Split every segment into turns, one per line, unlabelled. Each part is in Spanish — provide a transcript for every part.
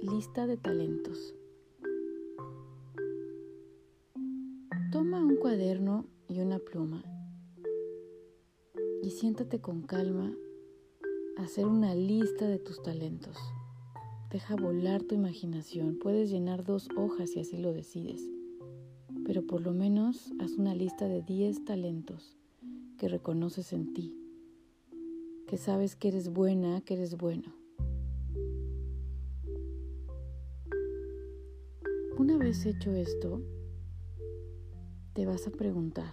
lista de talentos. Toma un cuaderno y una pluma y siéntate con calma a hacer una lista de tus talentos. Deja volar tu imaginación. Puedes llenar dos hojas si así lo decides, pero por lo menos haz una lista de 10 talentos que reconoces en ti, que sabes que eres buena, que eres bueno. Una vez hecho esto, te vas a preguntar,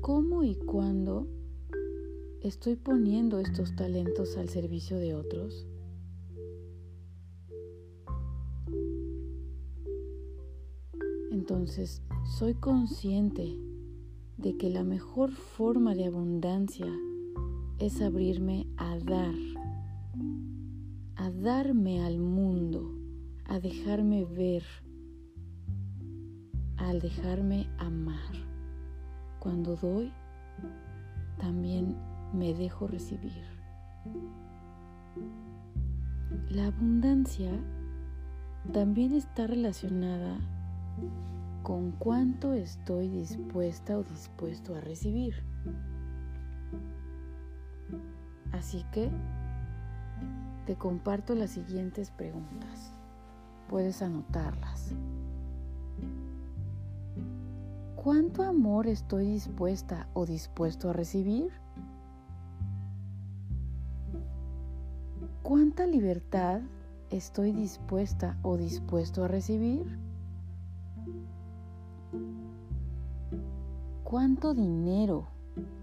¿cómo y cuándo estoy poniendo estos talentos al servicio de otros? Entonces, soy consciente de que la mejor forma de abundancia es abrirme a dar, a darme al mundo a dejarme ver, al dejarme amar. Cuando doy, también me dejo recibir. La abundancia también está relacionada con cuánto estoy dispuesta o dispuesto a recibir. Así que te comparto las siguientes preguntas puedes anotarlas. ¿Cuánto amor estoy dispuesta o dispuesto a recibir? ¿Cuánta libertad estoy dispuesta o dispuesto a recibir? ¿Cuánto dinero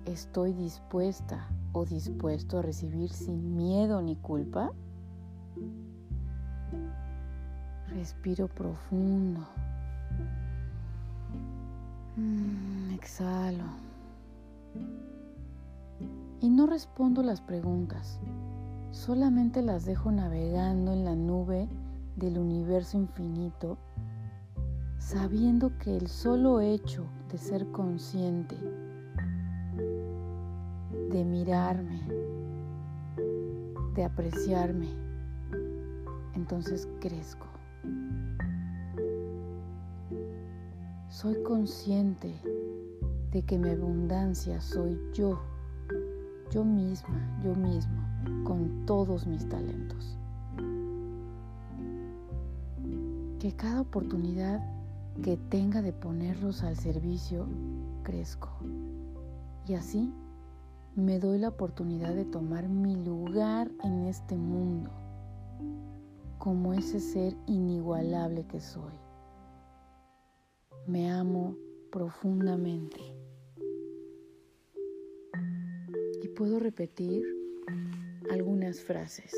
estoy dispuesta o dispuesto a recibir sin miedo ni culpa? Respiro profundo. Mm, exhalo. Y no respondo las preguntas, solamente las dejo navegando en la nube del universo infinito, sabiendo que el solo hecho de ser consciente, de mirarme, de apreciarme, entonces crezco. Soy consciente de que mi abundancia soy yo, yo misma, yo mismo, con todos mis talentos. Que cada oportunidad que tenga de ponerlos al servicio, crezco. Y así me doy la oportunidad de tomar mi lugar en este mundo como ese ser inigualable que soy me amo profundamente. Y puedo repetir algunas frases.